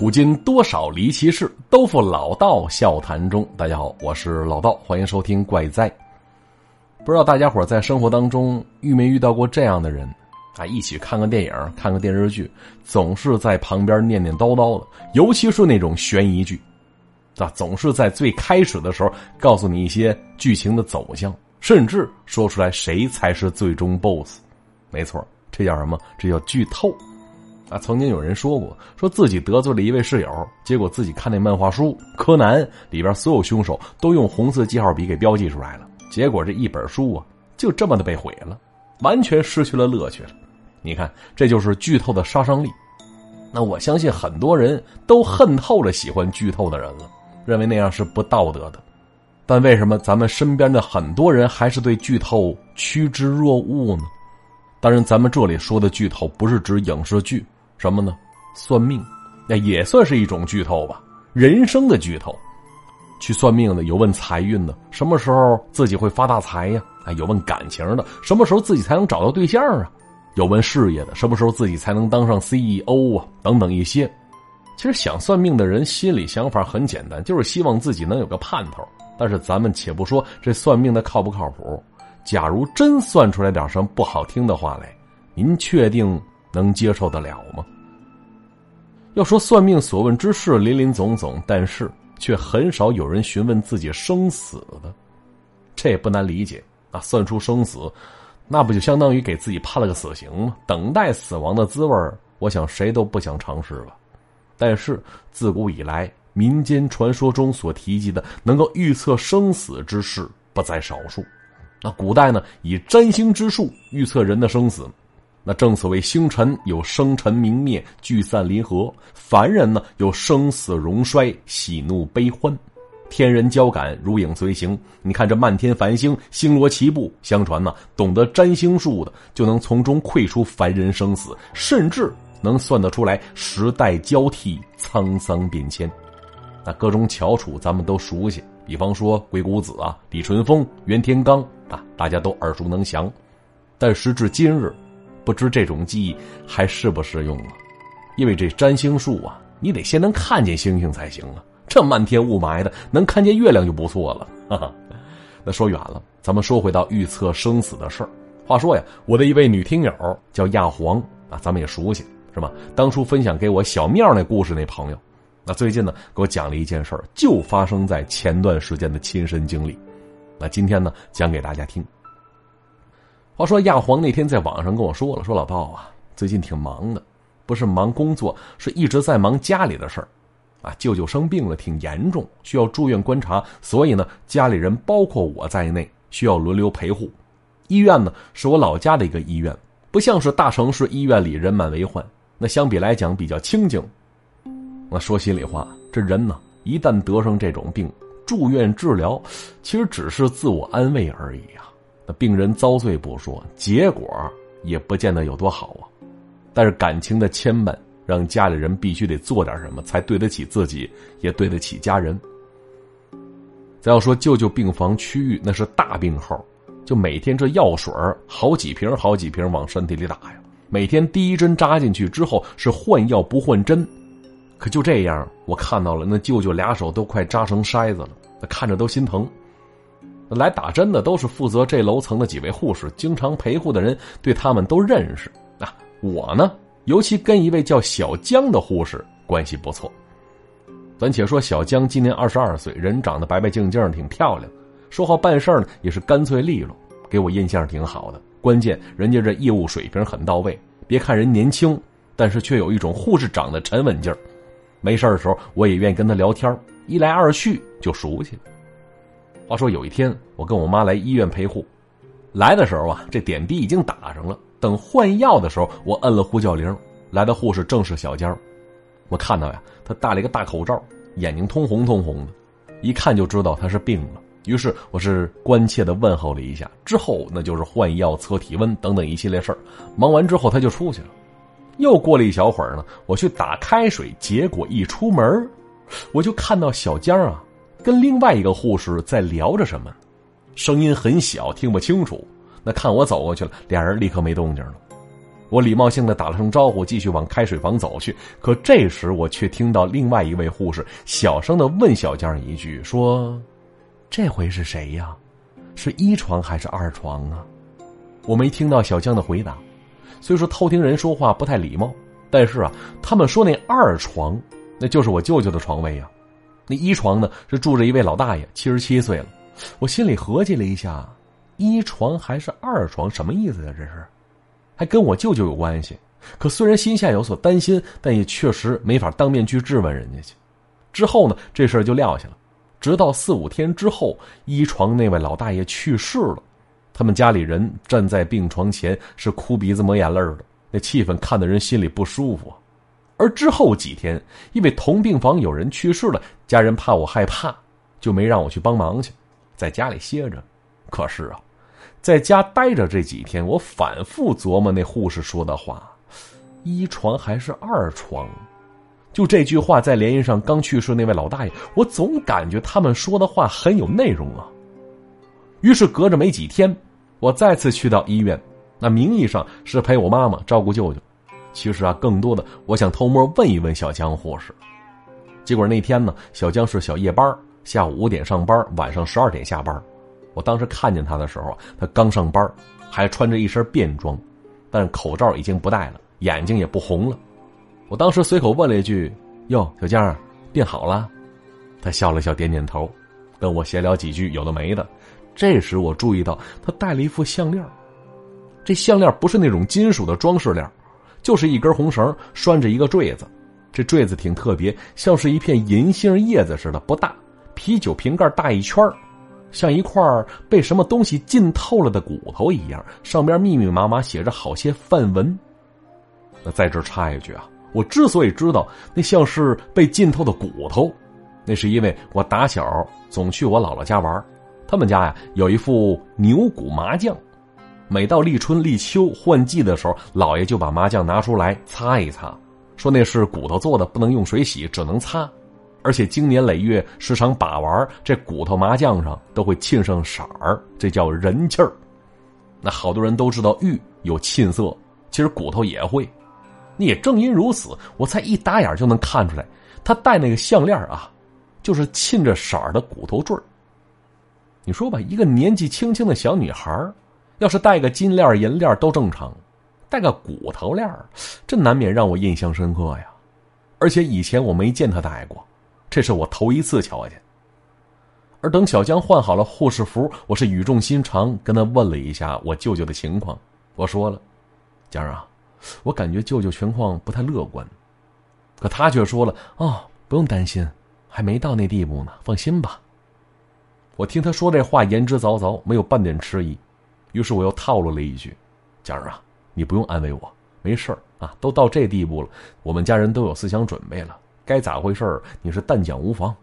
古今多少离奇事，都付老道笑谈中。大家好，我是老道，欢迎收听《怪哉》。不知道大家伙在生活当中遇没遇到过这样的人啊？一起看个电影、看个电视剧，总是在旁边念念叨叨的，尤其是那种悬疑剧，啊，总是在最开始的时候告诉你一些剧情的走向，甚至说出来谁才是最终 BOSS。没错，这叫什么？这叫剧透。啊，曾经有人说过，说自己得罪了一位室友，结果自己看那漫画书《柯南》里边所有凶手都用红色记号笔给标记出来了，结果这一本书啊，就这么的被毁了，完全失去了乐趣了。你看，这就是剧透的杀伤力。那我相信很多人都恨透了喜欢剧透的人了，认为那样是不道德的。但为什么咱们身边的很多人还是对剧透趋之若鹜呢？当然，咱们这里说的剧透不是指影视剧。什么呢？算命，那也算是一种剧透吧。人生的剧透，去算命的有问财运的，什么时候自己会发大财呀？哎，有问感情的，什么时候自己才能找到对象啊？有问事业的，什么时候自己才能当上 CEO 啊？等等一些。其实想算命的人心里想法很简单，就是希望自己能有个盼头。但是咱们且不说这算命的靠不靠谱，假如真算出来点什么不好听的话来，您确定？能接受得了吗？要说算命所问之事林林总总，但是却很少有人询问自己生死的，这也不难理解啊。算出生死，那不就相当于给自己判了个死刑吗？等待死亡的滋味我想谁都不想尝试吧。但是自古以来，民间传说中所提及的能够预测生死之事不在少数。那古代呢，以占星之术预测人的生死。那正所谓星辰有生辰明灭、聚散离合，凡人呢有生死荣衰、喜怒悲欢，天人交感、如影随形。你看这漫天繁星，星罗棋布。相传呢，懂得占星术的就能从中窥出凡人生死，甚至能算得出来时代交替、沧桑变迁。那各种翘楚咱们都熟悉，比方说鬼谷子啊、李淳风、袁天罡啊，大家都耳熟能详。但时至今日，不知这种技艺还适不适用啊？因为这占星术啊，你得先能看见星星才行啊。这漫天雾霾的，能看见月亮就不错了。哈哈，那说远了，咱们说回到预测生死的事儿。话说呀，我的一位女听友叫亚黄啊，咱们也熟悉是吧？当初分享给我小庙那故事那朋友，那最近呢给我讲了一件事儿，就发生在前段时间的亲身经历。那今天呢讲给大家听。话说亚黄那天在网上跟我说了，说老道啊，最近挺忙的，不是忙工作，是一直在忙家里的事儿，啊，舅舅生病了，挺严重，需要住院观察，所以呢，家里人包括我在内需要轮流陪护。医院呢是我老家的一个医院，不像是大城市医院里人满为患，那相比来讲比较清静。那说心里话，这人呢一旦得上这种病，住院治疗，其实只是自我安慰而已啊。病人遭罪不说，结果也不见得有多好啊。但是感情的牵绊，让家里人必须得做点什么，才对得起自己，也对得起家人。再要说舅舅病房区域，那是大病号，就每天这药水好几瓶好几瓶往身体里打呀。每天第一针扎进去之后是换药不换针，可就这样，我看到了那舅舅俩手都快扎成筛子了，看着都心疼。来打针的都是负责这楼层的几位护士，经常陪护的人对他们都认识。啊，我呢，尤其跟一位叫小江的护士关系不错。咱且说小江今年二十二岁，人长得白白净净，挺漂亮，说话办事呢也是干脆利落，给我印象挺好的。关键人家这业务水平很到位，别看人年轻，但是却有一种护士长的沉稳劲儿。没事的时候，我也愿意跟他聊天，一来二去就熟悉了。话说有一天，我跟我妈来医院陪护，来的时候啊，这点滴已经打上了。等换药的时候，我摁了呼叫铃，来的护士正是小江。我看到呀，他戴了一个大口罩，眼睛通红通红的，一看就知道他是病了。于是我是关切的问候了一下，之后那就是换药、测体温等等一系列事儿。忙完之后，他就出去了。又过了一小会儿呢，我去打开水，结果一出门，我就看到小江啊。跟另外一个护士在聊着什么，声音很小，听不清楚。那看我走过去了，俩人立刻没动静了。我礼貌性的打了声招呼，继续往开水房走去。可这时，我却听到另外一位护士小声的问小江一句：“说，这回是谁呀？是一床还是二床啊？”我没听到小江的回答。虽说偷听人说话不太礼貌，但是啊，他们说那二床，那就是我舅舅的床位呀。那一床呢，是住着一位老大爷，七十七岁了。我心里合计了一下，一床还是二床，什么意思呀？这是？还跟我舅舅有关系，可虽然心下有所担心，但也确实没法当面去质问人家去。之后呢，这事儿就撂下了。直到四五天之后，一床那位老大爷去世了，他们家里人站在病床前是哭鼻子抹眼泪的，那气氛看得人心里不舒服。而之后几天，因为同病房有人去世了，家人怕我害怕，就没让我去帮忙去，在家里歇着。可是啊。在家待着这几天，我反复琢磨那护士说的话：“一床还是二床？”就这句话，再联系上刚去世那位老大爷，我总感觉他们说的话很有内容啊。于是隔着没几天，我再次去到医院，那名义上是陪我妈妈照顾舅舅，其实啊，更多的我想偷摸问一问小江护士。结果那天呢，小江是小夜班，下午五点上班，晚上十二点下班。我当时看见他的时候，他刚上班，还穿着一身便装，但是口罩已经不戴了，眼睛也不红了。我当时随口问了一句：“哟，小江，病好了？”他笑了笑，点点头，跟我闲聊几句有的没的。这时我注意到他戴了一副项链，这项链不是那种金属的装饰链，就是一根红绳拴着一个坠子，这坠子挺特别，像是一片银杏叶子似的，不大，啤酒瓶盖大一圈像一块被什么东西浸透了的骨头一样，上边密密麻麻写着好些梵文。那在这插一句啊，我之所以知道那像是被浸透的骨头，那是因为我打小总去我姥姥家玩，他们家呀有一副牛骨麻将，每到立春、立秋换季的时候，姥爷就把麻将拿出来擦一擦，说那是骨头做的，不能用水洗，只能擦。而且经年累月时常把玩，这骨头麻将上都会沁上色儿，这叫人气儿。那好多人都知道玉有沁色，其实骨头也会。你也正因如此，我才一打眼就能看出来，他戴那个项链啊，就是沁着色儿的骨头坠你说吧，一个年纪轻轻的小女孩要是戴个金链银链都正常，戴个骨头链这难免让我印象深刻呀。而且以前我没见他戴过。这是我头一次瞧见。而等小江换好了护士服，我是语重心长跟他问了一下我舅舅的情况。我说了：“江儿啊，我感觉舅舅情况不太乐观。”可他却说了：“哦，不用担心，还没到那地步呢，放心吧。”我听他说这话言之凿凿，没有半点迟疑。于是我又套路了一句：“江啊，你不用安慰我，没事儿啊，都到这地步了，我们家人都有思想准备了。”该咋回事你是但讲无妨。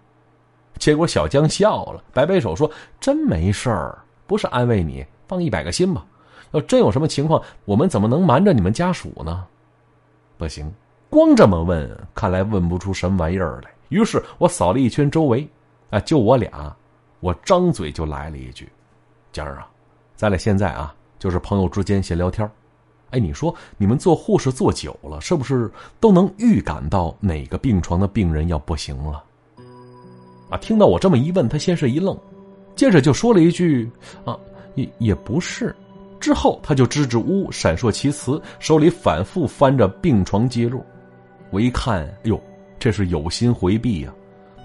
结果小江笑了，摆摆手说：“真没事儿，不是安慰你，放一百个心吧。要真有什么情况，我们怎么能瞒着你们家属呢？不行，光这么问，看来问不出什么玩意儿来。于是我扫了一圈周围，啊，就我俩，我张嘴就来了一句：‘江儿啊，咱俩现在啊，就是朋友之间闲聊天哎，你说你们做护士做久了，是不是都能预感到哪个病床的病人要不行了？啊，听到我这么一问，他先是一愣，接着就说了一句：“啊，也也不是。”之后他就支支吾吾、闪烁其词，手里反复翻着病床记录。我一看，哎呦，这是有心回避呀！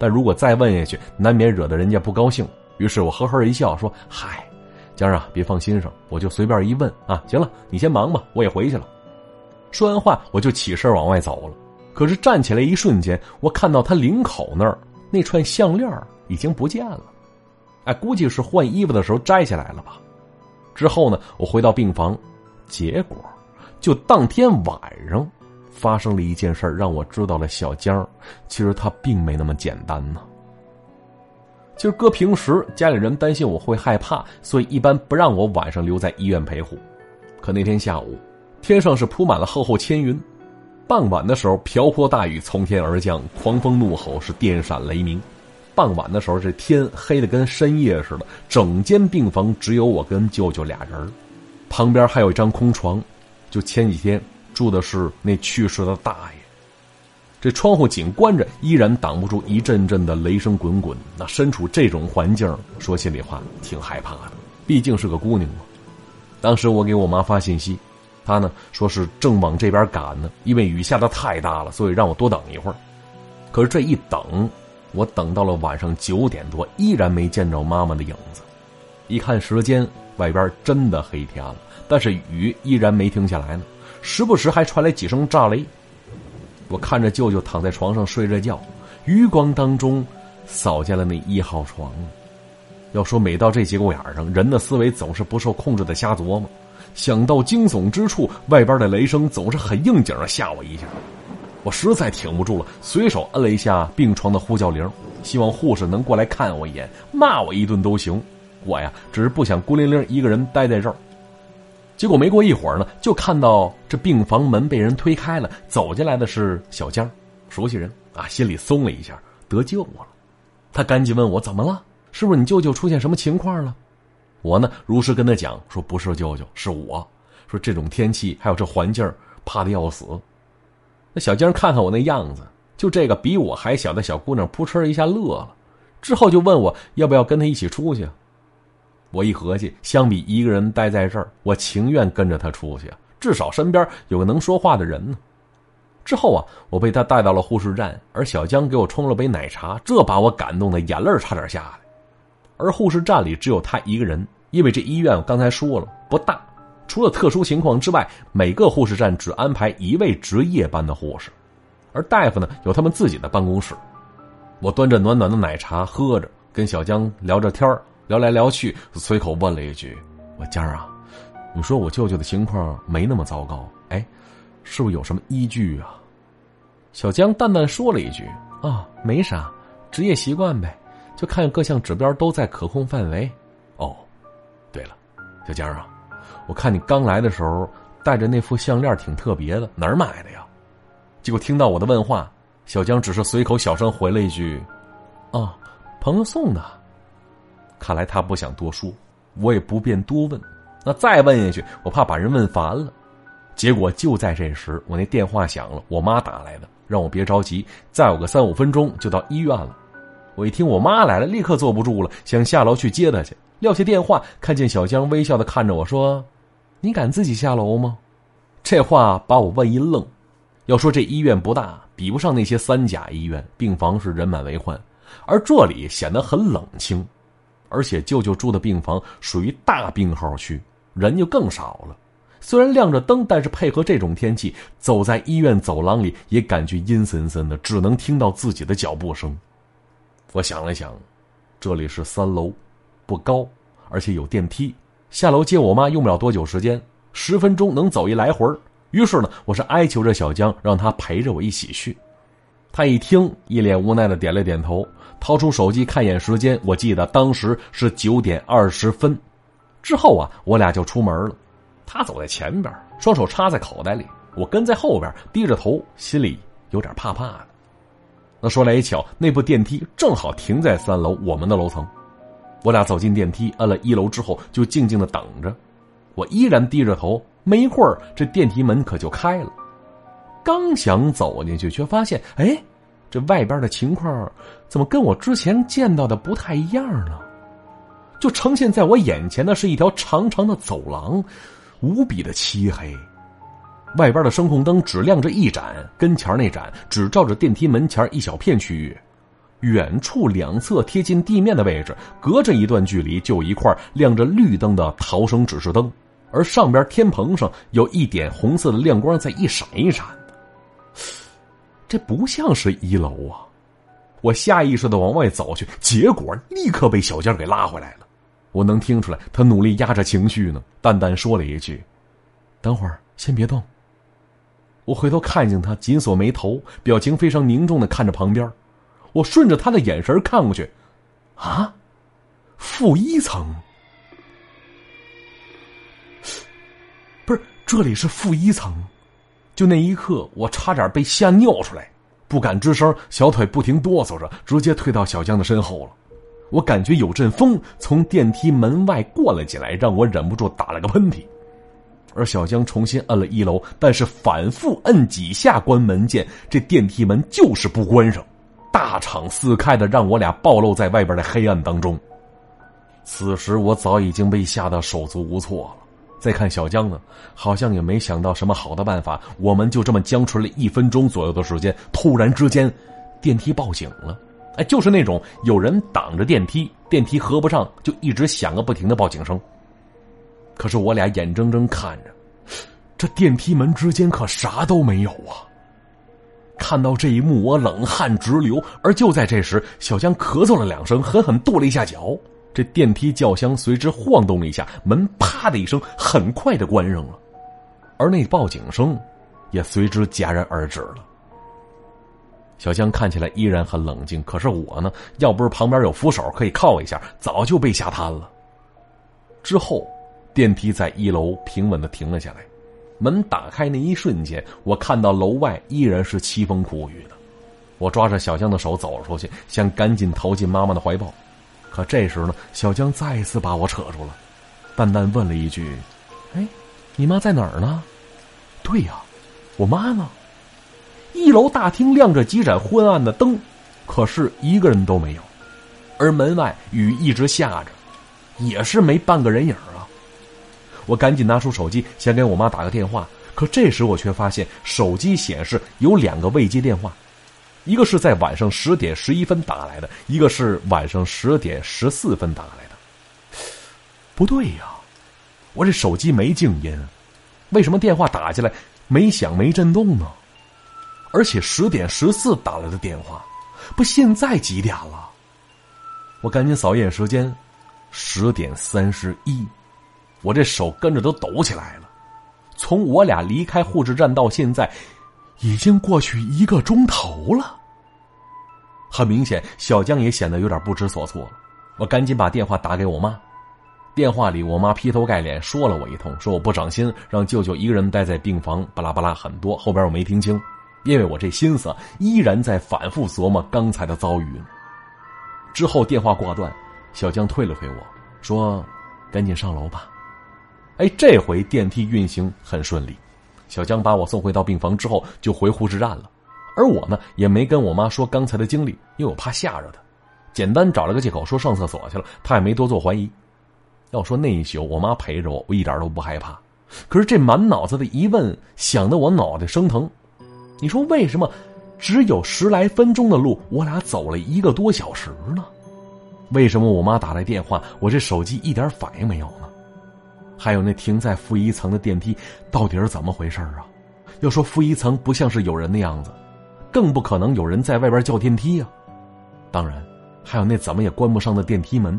但如果再问下去，难免惹得人家不高兴。于是我呵呵一笑，说：“嗨。”江儿啊，别放心上，我就随便一问啊。行了，你先忙吧，我也回去了。说完话，我就起身往外走了。可是站起来一瞬间，我看到他领口那儿那串项链已经不见了。哎，估计是换衣服的时候摘下来了吧。之后呢，我回到病房，结果就当天晚上发生了一件事让我知道了小江其实他并没那么简单呢。其实，搁平时家里人担心我会害怕，所以一般不让我晚上留在医院陪护。可那天下午，天上是铺满了厚厚千云，傍晚的时候瓢泼大雨从天而降，狂风怒吼是电闪雷鸣。傍晚的时候，这天黑的跟深夜似的，整间病房只有我跟舅舅俩人旁边还有一张空床。就前几天住的是那去世的大爷。这窗户紧关着，依然挡不住一阵阵的雷声滚滚。那身处这种环境，说心里话，挺害怕的。毕竟是个姑娘嘛。当时我给我妈发信息，她呢说是正往这边赶呢，因为雨下的太大了，所以让我多等一会儿。可是这一等，我等到了晚上九点多，依然没见着妈妈的影子。一看时间，外边真的黑天了，但是雨依然没停下来呢，时不时还传来几声炸雷。我看着舅舅躺在床上睡着觉，余光当中扫见了那一号床。要说每到这节骨眼上，人的思维总是不受控制的瞎琢磨，想到惊悚之处，外边的雷声总是很应景的吓我一下。我实在挺不住了，随手摁了一下病床的呼叫铃，希望护士能过来看我一眼，骂我一顿都行。我呀，只是不想孤零零一个人待在这儿。结果没过一会儿呢，就看到这病房门被人推开了，走进来的是小江，熟悉人啊，心里松了一下，得救了。他赶紧问我怎么了，是不是你舅舅出现什么情况了？我呢，如实跟他讲说不是舅舅，是我。说这种天气还有这环境，怕的要死。那小江看看我那样子，就这个比我还小的小姑娘，扑哧一下乐了，之后就问我要不要跟他一起出去。我一合计，相比一个人待在这儿，我情愿跟着他出去，至少身边有个能说话的人呢。之后啊，我被他带到了护士站，而小江给我冲了杯奶茶，这把我感动的眼泪差点下来。而护士站里只有他一个人，因为这医院我刚才说了不大，除了特殊情况之外，每个护士站只安排一位值夜班的护士，而大夫呢有他们自己的办公室。我端着暖暖的奶茶喝着，跟小江聊着天。聊来聊去，随口问了一句：“我江啊，你说我舅舅的情况没那么糟糕，哎，是不是有什么依据啊？”小江淡淡说了一句：“啊，没啥，职业习惯呗，就看各项指标都在可控范围。”哦，对了，小江啊，我看你刚来的时候戴着那副项链挺特别的，哪儿买的呀？结果听到我的问话，小江只是随口小声回了一句：“啊，朋友送的。”看来他不想多说，我也不便多问。那再问下去，我怕把人问烦了。结果就在这时，我那电话响了，我妈打来的，让我别着急，再有个三五分钟就到医院了。我一听我妈来了，立刻坐不住了，想下楼去接她去。撂下电话，看见小江微笑的看着我说：“你敢自己下楼吗？”这话把我问一愣。要说这医院不大，比不上那些三甲医院，病房是人满为患，而这里显得很冷清。而且舅舅住的病房属于大病号区，人就更少了。虽然亮着灯，但是配合这种天气，走在医院走廊里也感觉阴森森的，只能听到自己的脚步声。我想了想，这里是三楼，不高，而且有电梯，下楼接我妈用不了多久时间，十分钟能走一来回于是呢，我是哀求着小江，让他陪着我一起去。他一听，一脸无奈的点了点头。掏出手机看一眼时间，我记得当时是九点二十分。之后啊，我俩就出门了。他走在前边，双手插在口袋里；我跟在后边，低着头，心里有点怕怕的。那说来也巧，那部电梯正好停在三楼我们的楼层。我俩走进电梯，摁了一楼之后，就静静的等着。我依然低着头，没一会儿，这电梯门可就开了。刚想走进去，却发现，哎。这外边的情况怎么跟我之前见到的不太一样呢？就呈现在我眼前的是一条长长的走廊，无比的漆黑。外边的声控灯只亮着一盏，跟前那盏只照着电梯门前一小片区域。远处两侧贴近地面的位置，隔着一段距离就有一块亮着绿灯的逃生指示灯，而上边天棚上有一点红色的亮光在一闪一闪。这不像是一楼啊！我下意识的往外走去，结果立刻被小江给拉回来了。我能听出来，他努力压着情绪呢，淡淡说了一句：“等会儿先别动。”我回头看见他紧锁眉头，表情非常凝重的看着旁边。我顺着他的眼神看过去，啊，负一层，不是这里是负一层。就那一刻，我差点被吓尿出来，不敢吱声，小腿不停哆嗦着，直接退到小江的身后了。我感觉有阵风从电梯门外灌了进来，让我忍不住打了个喷嚏。而小江重新摁了一楼，但是反复摁几下关门键，这电梯门就是不关上，大敞四开的，让我俩暴露在外边的黑暗当中。此时我早已经被吓得手足无措了。再看小江呢，好像也没想到什么好的办法。我们就这么僵持了一分钟左右的时间，突然之间，电梯报警了。哎，就是那种有人挡着电梯，电梯合不上，就一直响个不停的报警声。可是我俩眼睁睁看着，这电梯门之间可啥都没有啊！看到这一幕，我冷汗直流。而就在这时，小江咳嗽了两声，狠狠跺了一下脚。这电梯轿厢随之晃动了一下，门啪的一声，很快的关上了，而那报警声也随之戛然而止了。小江看起来依然很冷静，可是我呢，要不是旁边有扶手可以靠一下，早就被吓瘫了。之后，电梯在一楼平稳的停了下来，门打开那一瞬间，我看到楼外依然是凄风苦雨的。我抓着小江的手走了出去，想赶紧投进妈妈的怀抱。可这时呢，小江再一次把我扯住了，淡淡问了一句：“哎，你妈在哪儿呢？”“对呀，我妈呢？”一楼大厅亮着几盏昏暗的灯，可是一个人都没有。而门外雨一直下着，也是没半个人影啊。我赶紧拿出手机，想给我妈打个电话，可这时我却发现手机显示有两个未接电话。一个是在晚上十点十一分打来的，一个是晚上十点十四分打来的。不对呀，我这手机没静音，为什么电话打进来没响没震动呢？而且十点十四打来的电话，不现在几点了？我赶紧扫一眼时间，十点三十一，我这手跟着都抖起来了。从我俩离开护士站到现在。已经过去一个钟头了。很明显，小江也显得有点不知所措了。我赶紧把电话打给我妈。电话里，我妈劈头盖脸说了我一通，说我不长心，让舅舅一个人待在病房，巴拉巴拉很多。后边我没听清，因为我这心思依然在反复琢磨刚才的遭遇。之后电话挂断，小江推了推我说：“赶紧上楼吧。”哎，这回电梯运行很顺利。小江把我送回到病房之后，就回护士站了，而我呢，也没跟我妈说刚才的经历，因为我怕吓着她，简单找了个借口说上厕所去了，她也没多做怀疑。要说那一宿我妈陪着我，我一点都不害怕，可是这满脑子的疑问，想得我脑袋生疼。你说为什么只有十来分钟的路，我俩走了一个多小时呢？为什么我妈打来电话，我这手机一点反应没有？还有那停在负一层的电梯，到底是怎么回事啊？要说负一层不像是有人的样子，更不可能有人在外边叫电梯呀。当然，还有那怎么也关不上的电梯门。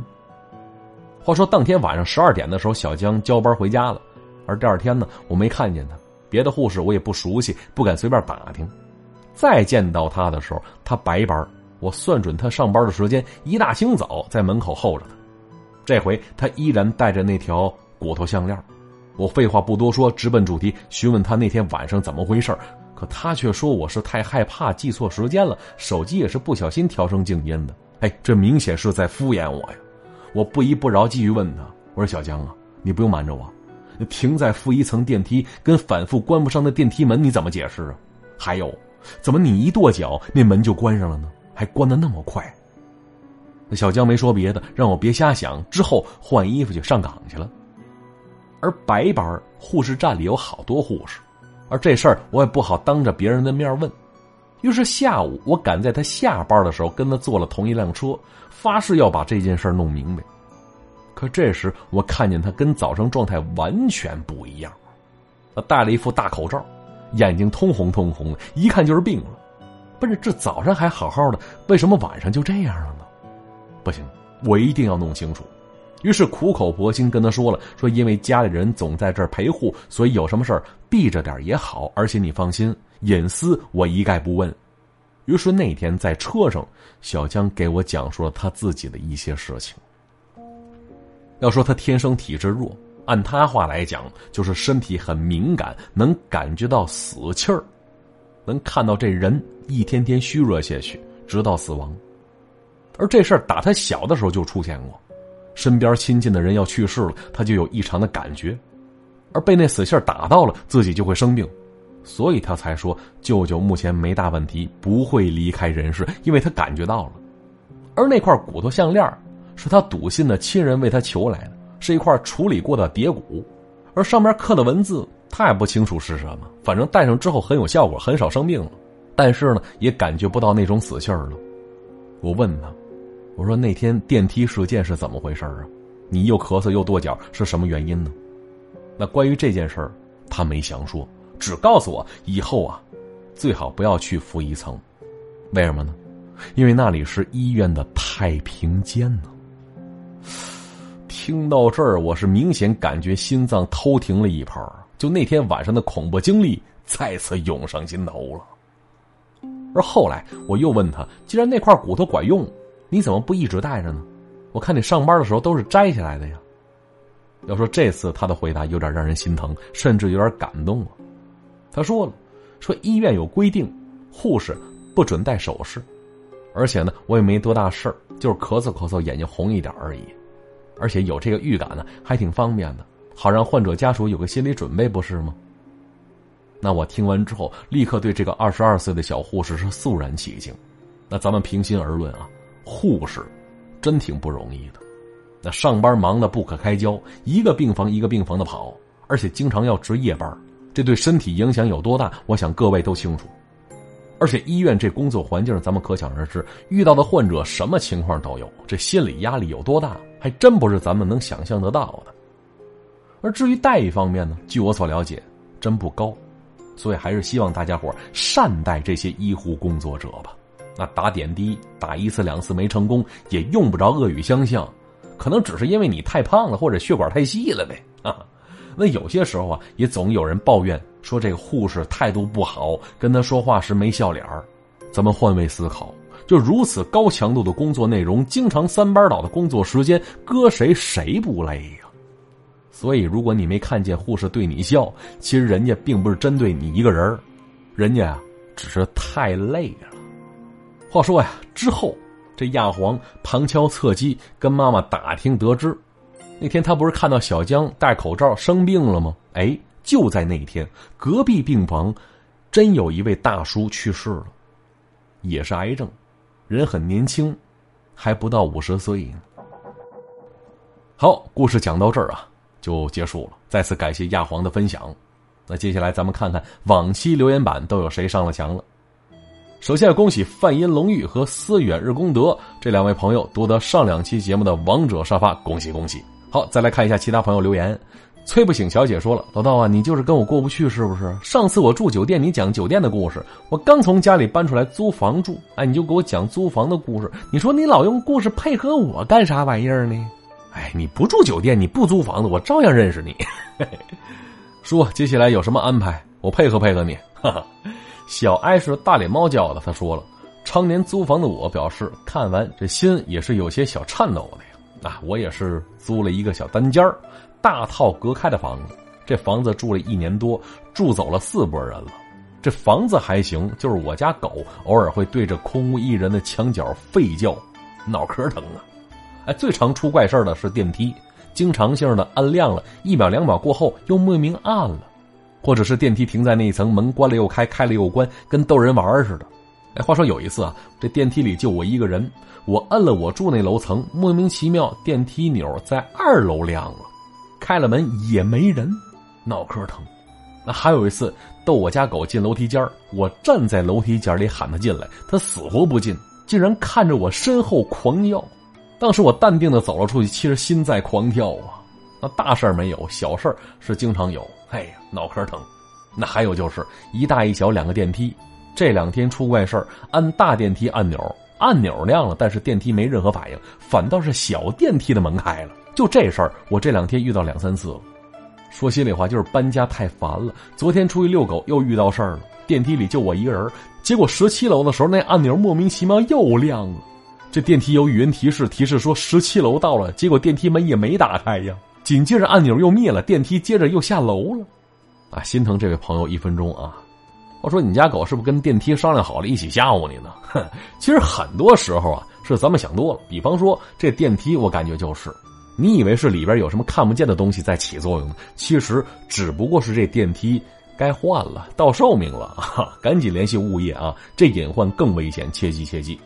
话说当天晚上十二点的时候，小江交班回家了，而第二天呢，我没看见他。别的护士我也不熟悉，不敢随便打听。再见到他的时候，他白班，我算准他上班的时间，一大清早在门口候着他。这回他依然带着那条。骨头项链，我废话不多说，直奔主题，询问他那天晚上怎么回事可他却说我是太害怕记错时间了，手机也是不小心调成静音的。哎，这明显是在敷衍我呀！我不依不饶，继续问他：“我说小江啊，你不用瞒着我，停在负一层电梯跟反复关不上的电梯门，你怎么解释啊？还有，怎么你一跺脚那门就关上了呢？还关的那么快？”小江没说别的，让我别瞎想，之后换衣服去上岗去了。而白班护士站里有好多护士，而这事儿我也不好当着别人的面问，于是下午我赶在他下班的时候跟他坐了同一辆车，发誓要把这件事弄明白。可这时我看见他跟早上状态完全不一样，他戴了一副大口罩，眼睛通红通红的，一看就是病了。不是这早上还好好的，为什么晚上就这样了呢？不行，我一定要弄清楚。于是苦口婆心跟他说了，说因为家里人总在这儿陪护，所以有什么事儿避着点也好。而且你放心，隐私我一概不问。于是那天在车上，小江给我讲述了他自己的一些事情。要说他天生体质弱，按他话来讲，就是身体很敏感，能感觉到死气儿，能看到这人一天天虚弱下去，直到死亡。而这事儿打他小的时候就出现过。身边亲近的人要去世了，他就有异常的感觉。而被那死信打到了，自己就会生病，所以他才说舅舅目前没大问题，不会离开人世，因为他感觉到了。而那块骨头项链是他笃信的亲人为他求来的，是一块处理过的蝶骨，而上面刻的文字他也不清楚是什么，反正戴上之后很有效果，很少生病了。但是呢，也感觉不到那种死信了。我问他，我说那天电梯事件是怎么回事啊？你又咳嗽又跺脚，是什么原因呢？那关于这件事儿，他没详说，只告诉我以后啊，最好不要去负一层。为什么呢？因为那里是医院的太平间呢。听到这儿，我是明显感觉心脏偷停了一拍就那天晚上的恐怖经历再次涌上心头了。而后来我又问他：“既然那块骨头管用，你怎么不一直戴着呢？我看你上班的时候都是摘下来的呀。”要说这次他的回答有点让人心疼，甚至有点感动啊。他说了：“说医院有规定，护士不准戴首饰，而且呢，我也没多大事儿，就是咳嗽咳嗽，眼睛红一点而已。而且有这个预感呢，还挺方便的，好让患者家属有个心理准备，不是吗？”那我听完之后，立刻对这个二十二岁的小护士是肃然起敬。那咱们平心而论啊，护士真挺不容易的。那上班忙得不可开交，一个病房一个病房的跑，而且经常要值夜班，这对身体影响有多大？我想各位都清楚。而且医院这工作环境，咱们可想而知，遇到的患者什么情况都有，这心理压力有多大，还真不是咱们能想象得到的。而至于待遇方面呢，据我所了解，真不高。所以还是希望大家伙善待这些医护工作者吧。那打点滴打一次两次没成功，也用不着恶语相向，可能只是因为你太胖了或者血管太细了呗。啊，那有些时候啊，也总有人抱怨说这个护士态度不好，跟他说话时没笑脸儿。咱们换位思考，就如此高强度的工作内容，经常三班倒的工作时间，搁谁谁不累呀？所以，如果你没看见护士对你笑，其实人家并不是针对你一个人人家啊只是太累了。话说呀，之后这亚黄旁敲侧击跟妈妈打听得知，那天他不是看到小江戴口罩生病了吗？哎，就在那一天，隔壁病房真有一位大叔去世了，也是癌症，人很年轻，还不到五十岁。好，故事讲到这儿啊。就结束了。再次感谢亚黄的分享。那接下来咱们看看往期留言板都有谁上了墙了。首先要恭喜范音龙玉和思远日功德这两位朋友夺得上两期节目的王者沙发，恭喜恭喜！好，再来看一下其他朋友留言。催不醒小姐说了：“老道啊，你就是跟我过不去是不是？上次我住酒店，你讲酒店的故事，我刚从家里搬出来租房住，哎，你就给我讲租房的故事。你说你老用故事配合我干啥玩意儿呢？”哎，你不住酒店，你不租房子，我照样认识你。说接下来有什么安排，我配合配合你。哈 哈小艾是大脸猫叫的，他说了，常年租房的我表示，看完这心也是有些小颤抖的呀。啊，我也是租了一个小单间大套隔开的房子。这房子住了一年多，住走了四波人了。这房子还行，就是我家狗偶尔会对着空无一人的墙角吠叫，脑壳疼啊。哎，最常出怪事的是电梯，经常性的按亮了一秒两秒过后又莫名暗了，或者是电梯停在那一层，门关了又开，开了又关，跟逗人玩似的。哎，话说有一次啊，这电梯里就我一个人，我摁了我住那楼层，莫名其妙电梯钮在二楼亮了，开了门也没人，脑壳疼。那还有一次逗我家狗进楼梯间我站在楼梯间里喊它进来，它死活不进，竟然看着我身后狂叫。当时我淡定的走了出去，其实心在狂跳啊。那大事没有，小事是经常有。哎呀，脑壳疼。那还有就是一大一小两个电梯，这两天出怪事。按大电梯按钮，按钮亮了，但是电梯没任何反应，反倒是小电梯的门开了。就这事儿，我这两天遇到两三次了。说心里话，就是搬家太烦了。昨天出去遛狗又遇到事儿了，电梯里就我一个人，结果十七楼的时候那按钮莫名其妙又亮了。这电梯有语音提示，提示说十七楼到了，结果电梯门也没打开呀。紧接着按钮又灭了，电梯接着又下楼了，啊，心疼这位朋友一分钟啊！我说你家狗是不是跟电梯商量好了一起吓唬你呢？哼，其实很多时候啊是咱们想多了。比方说这电梯，我感觉就是你以为是里边有什么看不见的东西在起作用呢？其实只不过是这电梯该换了，到寿命了啊！赶紧联系物业啊！这隐患更危险，切记切记。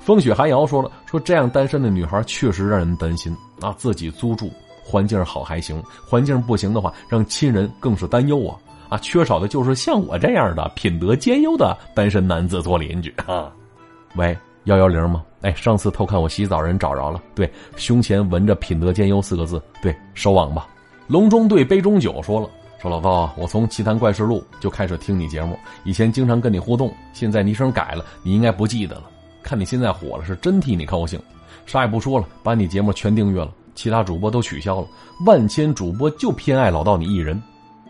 风雪寒窑说了，说这样单身的女孩确实让人担心啊！自己租住环境好还行，环境不行的话，让亲人更是担忧啊！啊，缺少的就是像我这样的品德兼优的单身男子做邻居啊！喂。幺幺零吗？哎，上次偷看我洗澡人找着了。对，胸前纹着“品德兼优”四个字。对，收网吧。隆中对杯中酒说了：“说老道，我从《奇谈怪事录》就开始听你节目，以前经常跟你互动，现在昵称改了，你应该不记得了。看你现在火了，是真替你高兴。啥也不说了，把你节目全订阅了，其他主播都取消了。万千主播就偏爱老道你一人。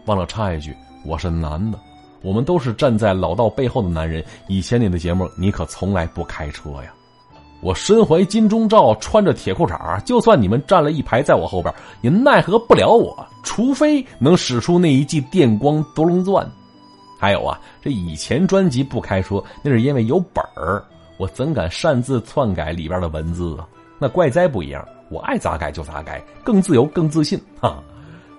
忘了插一句，我是男的。”我们都是站在老道背后的男人。以前你的节目，你可从来不开车呀。我身怀金钟罩，穿着铁裤衩就算你们站了一排在我后边，也奈何不了我。除非能使出那一记电光夺龙钻。还有啊，这以前专辑不开车，那是因为有本儿，我怎敢擅自篡改里边的文字啊？那怪哉不一样，我爱咋改就咋改，更自由，更自信 哈。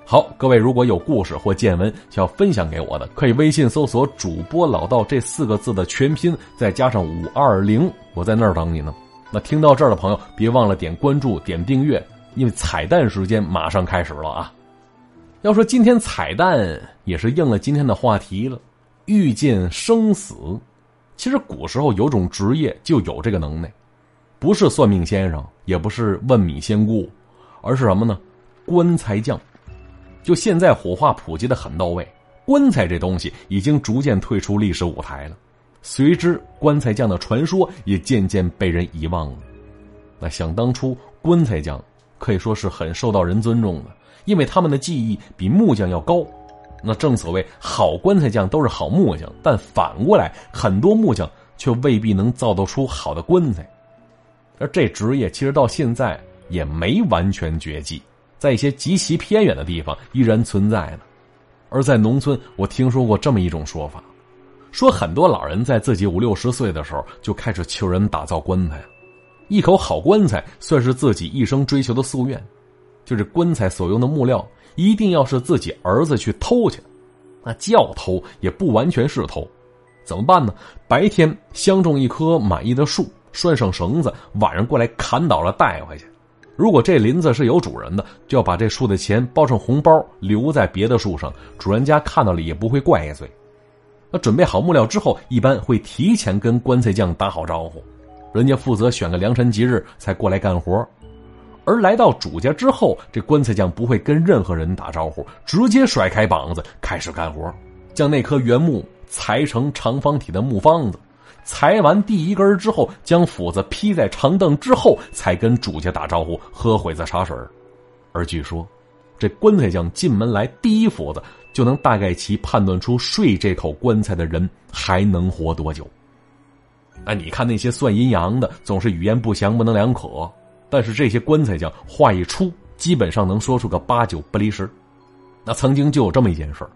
好，各位如果有故事或见闻想要分享给我的，可以微信搜索“主播老道”这四个字的全拼，再加上五二零，我在那儿等你呢。那听到这儿的朋友，别忘了点关注、点订阅，因为彩蛋时间马上开始了啊！要说今天彩蛋也是应了今天的话题了，遇见生死。其实古时候有种职业就有这个能耐，不是算命先生，也不是问米仙姑，而是什么呢？棺材匠。就现在火化普及的很到位，棺材这东西已经逐渐退出历史舞台了，随之棺材匠的传说也渐渐被人遗忘了。那想当初，棺材匠可以说是很受到人尊重的，因为他们的技艺比木匠要高。那正所谓好棺材匠都是好木匠，但反过来，很多木匠却未必能造得出好的棺材。而这职业其实到现在也没完全绝迹。在一些极其偏远的地方依然存在呢，而在农村，我听说过这么一种说法，说很多老人在自己五六十岁的时候就开始求人打造棺材，一口好棺材算是自己一生追求的夙愿，就是棺材所用的木料一定要是自己儿子去偷去，那叫偷也不完全是偷，怎么办呢？白天相中一棵满意的树，拴上绳子，晚上过来砍倒了带回去。如果这林子是有主人的，就要把这树的钱包成红包留在别的树上，主人家看到了也不会怪罪。那准备好木料之后，一般会提前跟棺材匠打好招呼，人家负责选个良辰吉日才过来干活。而来到主家之后，这棺材匠不会跟任何人打招呼，直接甩开膀子开始干活，将那棵原木裁成长方体的木方子。裁完第一根之后，将斧子劈在长凳之后，才跟主家打招呼，喝会子茶水而据说，这棺材匠进门来第一斧子，就能大概其判断出睡这口棺材的人还能活多久。那，你看那些算阴阳的，总是语言不详，模棱两可。但是这些棺材匠话一出，基本上能说出个八九不离十。那曾经就有这么一件事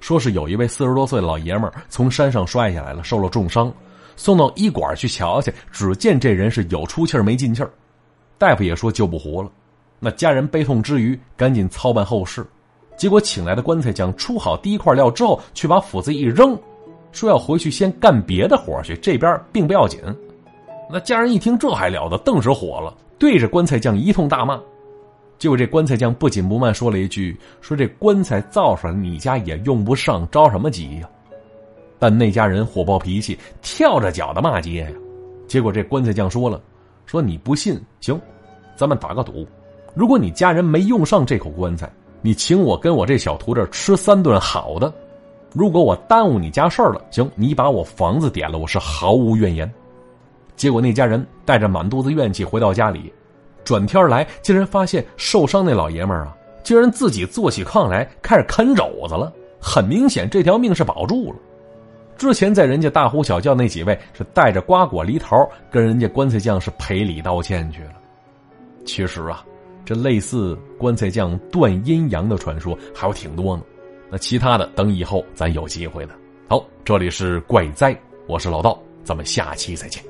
说是有一位四十多岁的老爷们儿从山上摔下来了，受了重伤。送到医馆去瞧去，只见这人是有出气没进气，大夫也说救不活了。那家人悲痛之余，赶紧操办后事。结果请来的棺材匠出好第一块料之后，却把斧子一扔，说要回去先干别的活去，这边并不要紧。那家人一听这还了得，顿时火了，对着棺材匠一通大骂。结果这棺材匠不紧不慢说了一句：“说这棺材造出来，你家也用不上，着什么急呀？”但那家人火爆脾气，跳着脚的骂街呀。结果这棺材匠说了：“说你不信，行，咱们打个赌。如果你家人没用上这口棺材，你请我跟我这小徒弟吃三顿好的；如果我耽误你家事儿了，行，你把我房子点了，我是毫无怨言。”结果那家人带着满肚子怨气回到家里，转天来竟然发现受伤那老爷们儿啊，竟然自己坐起炕来开始啃肘子了。很明显，这条命是保住了。之前在人家大呼小叫那几位是带着瓜果梨桃跟人家棺材匠是赔礼道歉去了。其实啊，这类似棺材匠断阴阳的传说还有挺多呢。那其他的等以后咱有机会的。好，这里是怪哉，我是老道，咱们下期再见。